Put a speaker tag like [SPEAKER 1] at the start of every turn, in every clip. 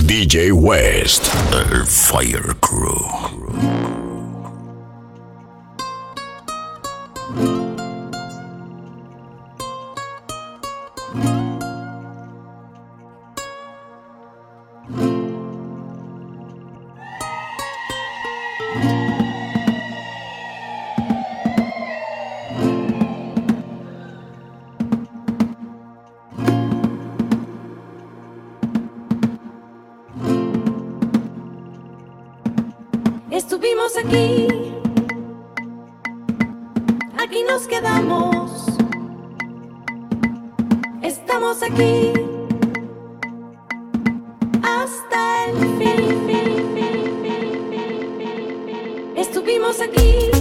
[SPEAKER 1] DJ West, el Fire Crew.
[SPEAKER 2] Hasta el fin. Estuvimos aquí,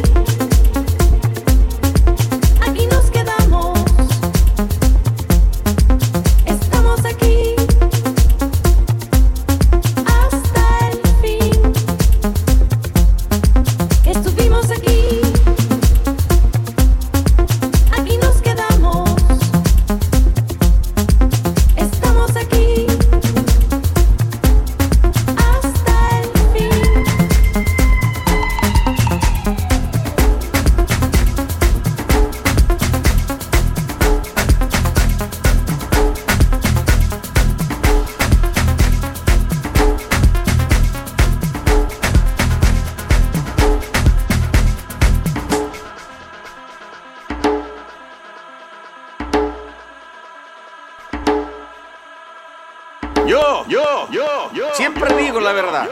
[SPEAKER 3] la verdad.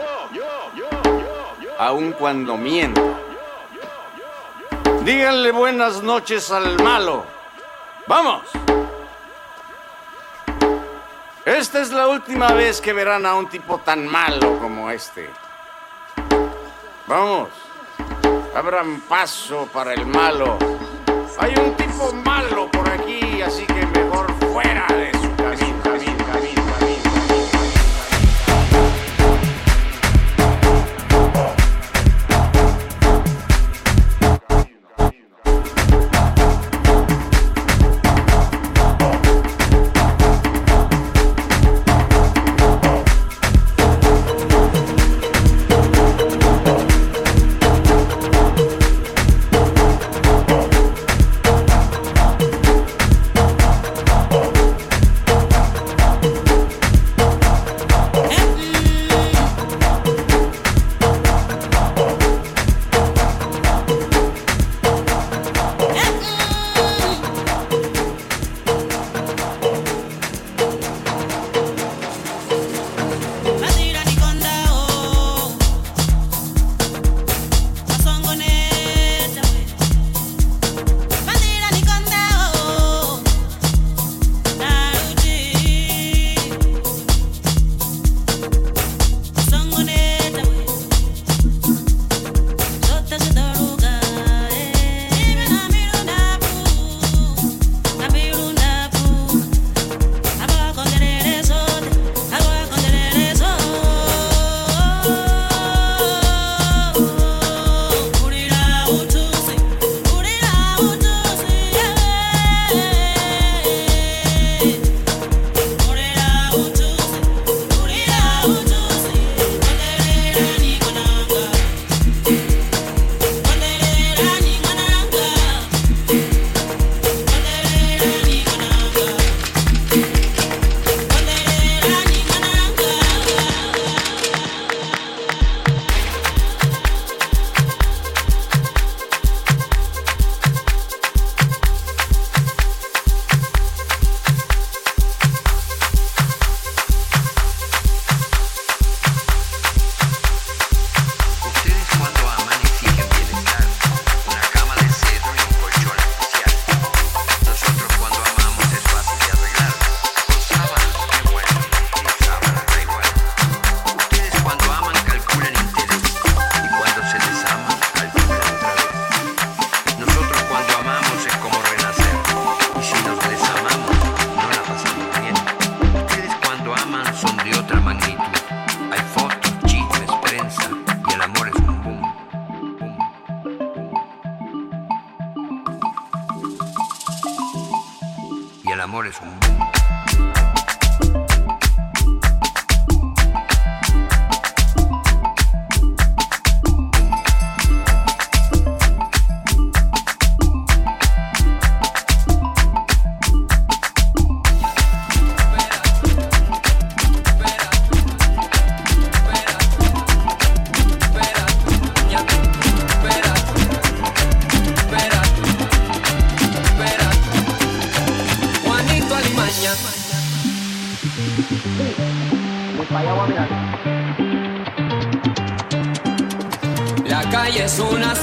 [SPEAKER 3] Aun cuando miento. Díganle buenas noches al malo. ¡Vamos! Esta es la última vez que verán a un tipo tan malo como este. Vamos. Abran paso para el malo. Hay un tipo malo por aquí, así que mejor fuera de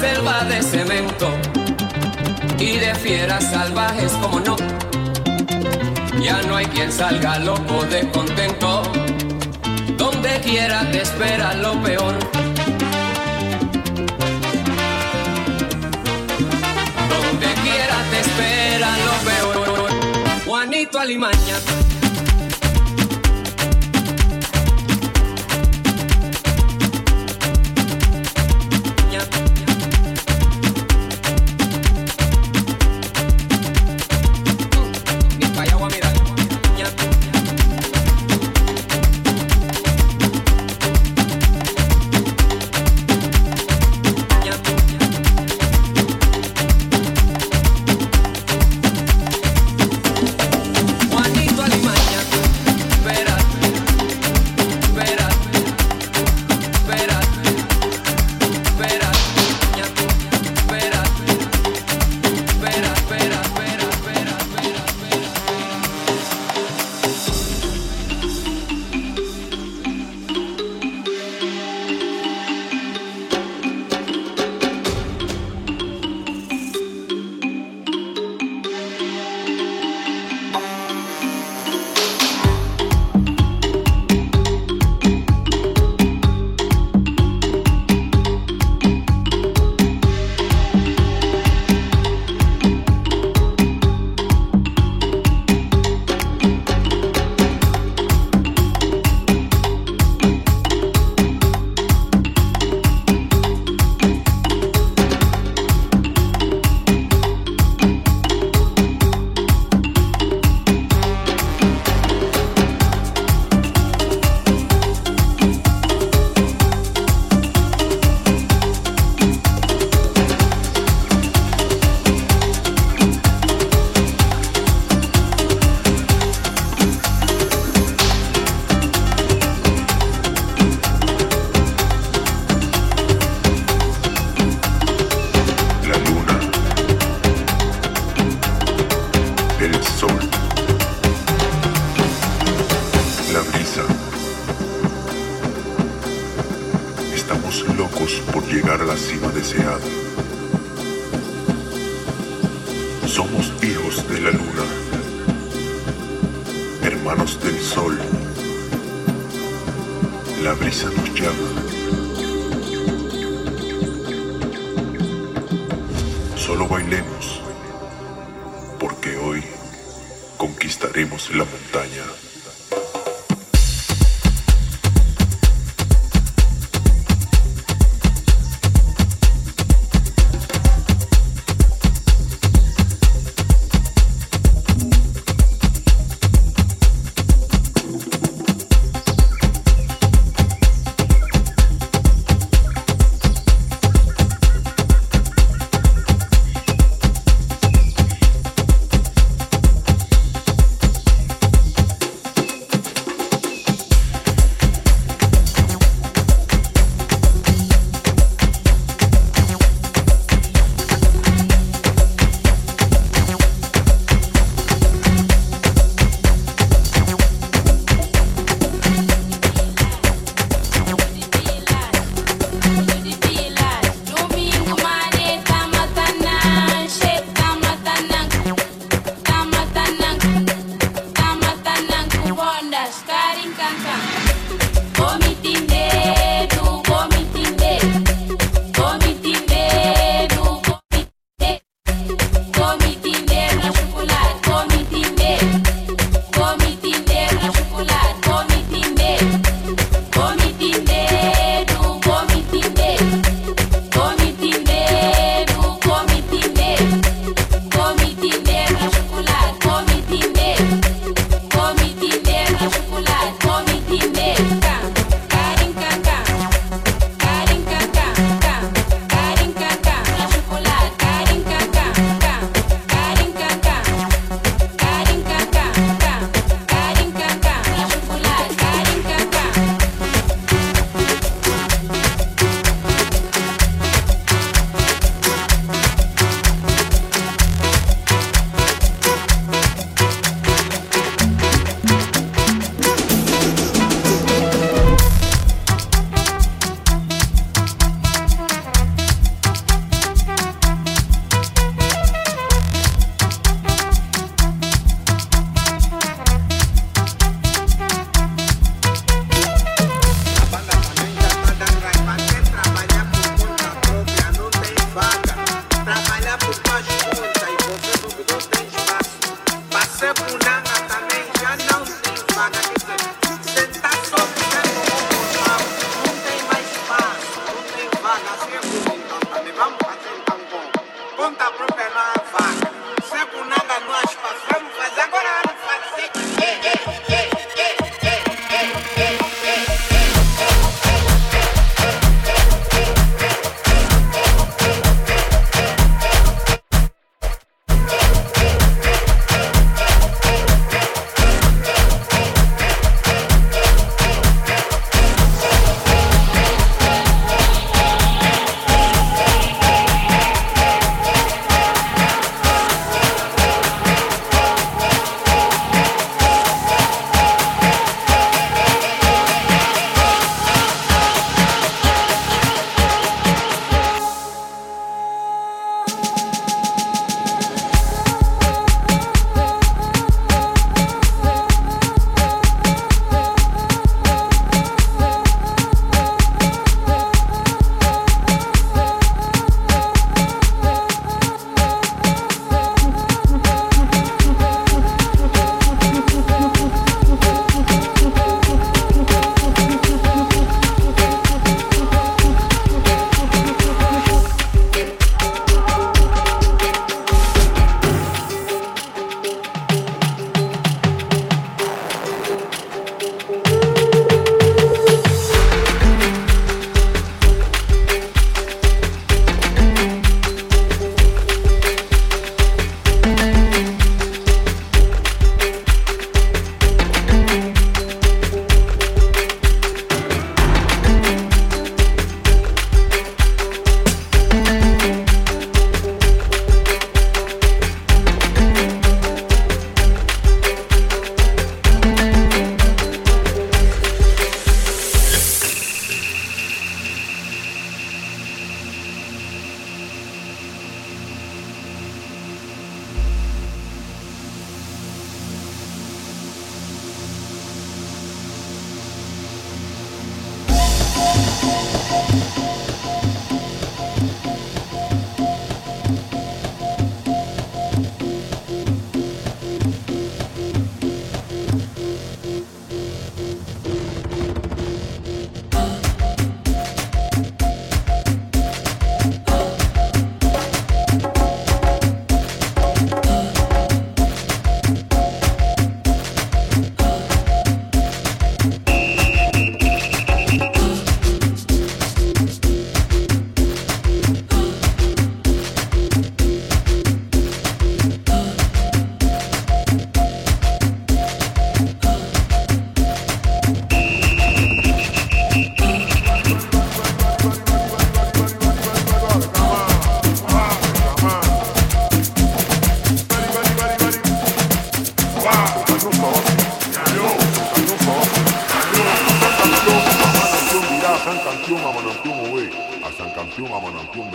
[SPEAKER 4] selva de cemento y de fieras salvajes como no. Ya no hay quien salga loco de contento. Donde quiera te espera lo peor. Donde quiera te espera lo peor. Juanito Alimaña.
[SPEAKER 5] Hermanos del sol. La brisa nos llama. Solo bailemos, porque hoy conquistaremos la montaña.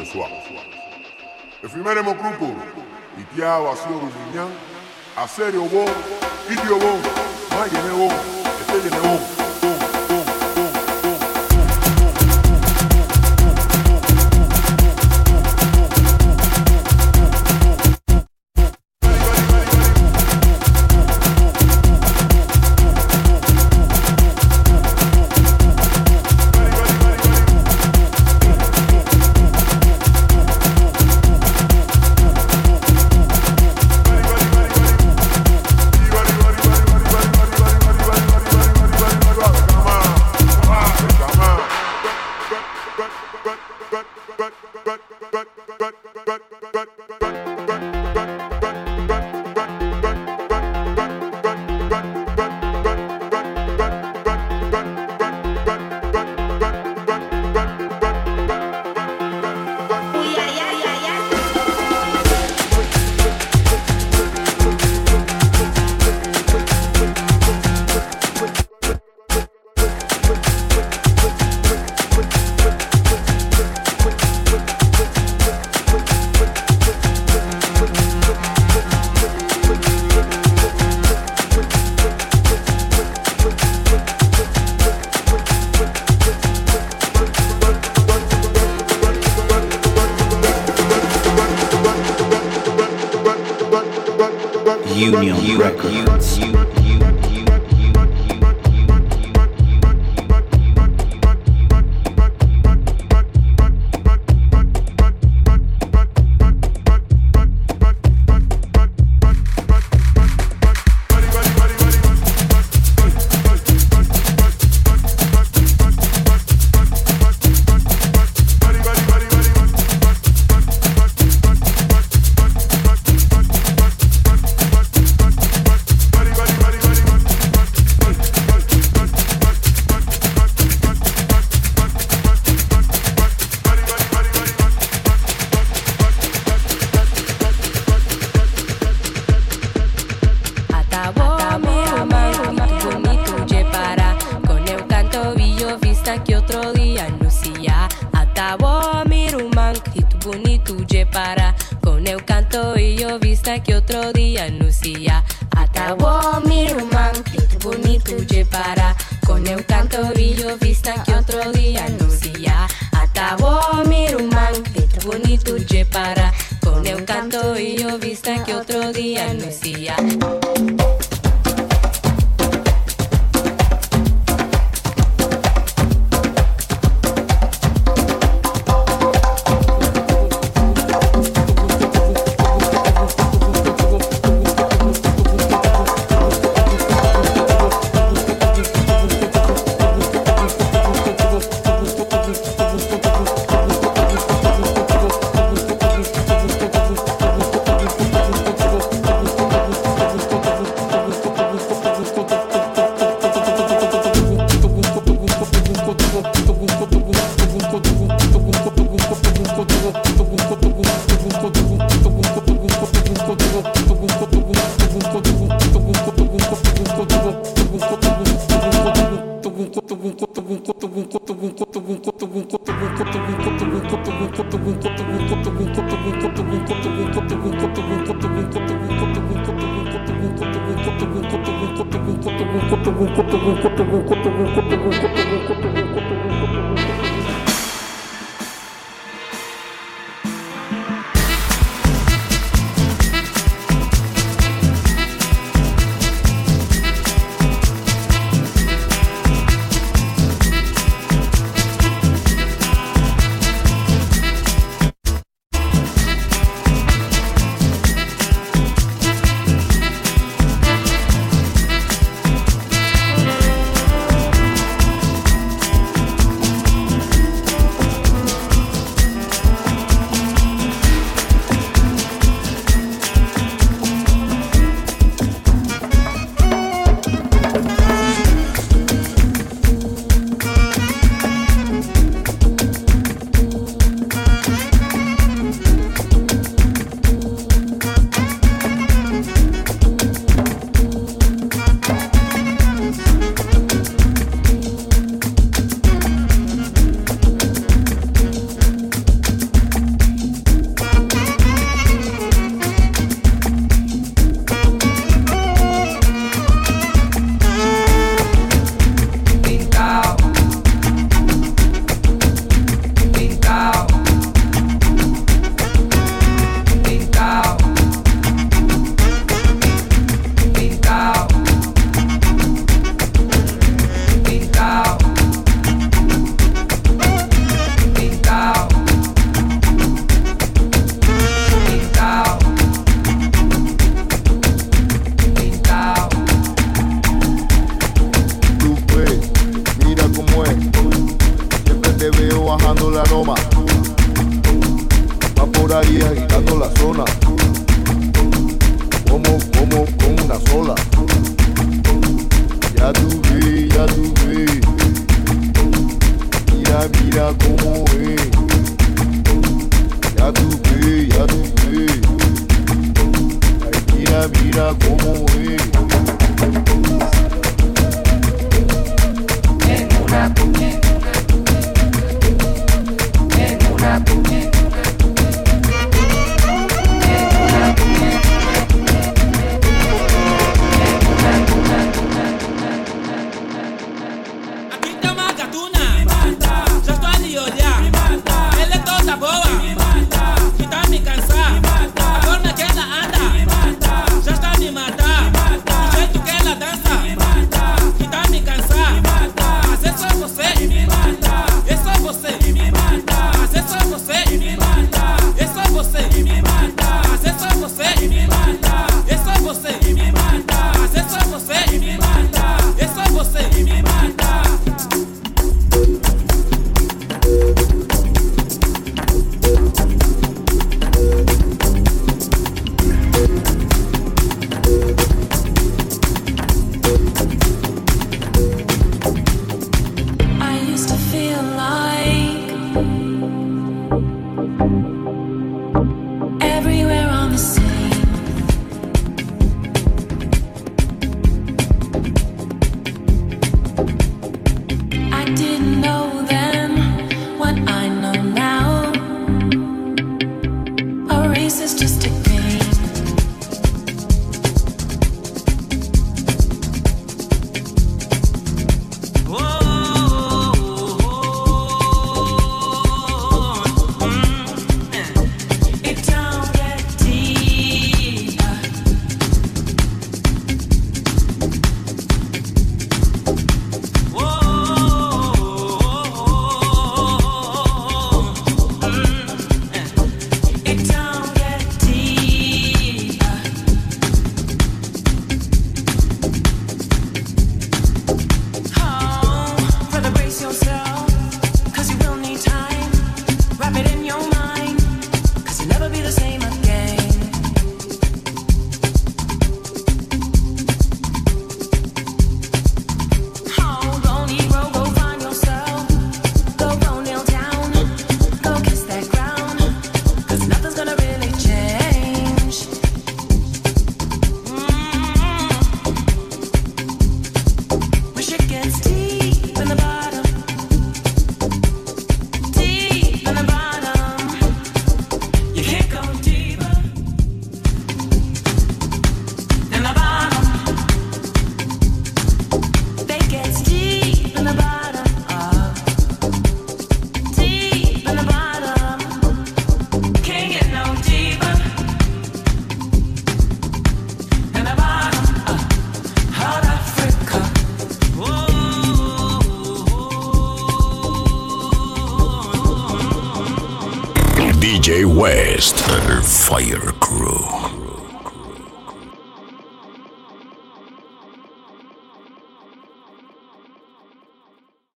[SPEAKER 2] François. El primer hemocrupo, y te ha vacío de a serio vos, y te vos, de vos. Con el canto y yo vista que otro día no
[SPEAKER 6] hacía. quemando la aroma. Va por ahí agitando la zona. Como, como, como una sola. Ya tú ves, ya tú. Mira, mira cómo es. Ya tú ves, ya tú mira, mira cómo es.
[SPEAKER 7] En una Chapo.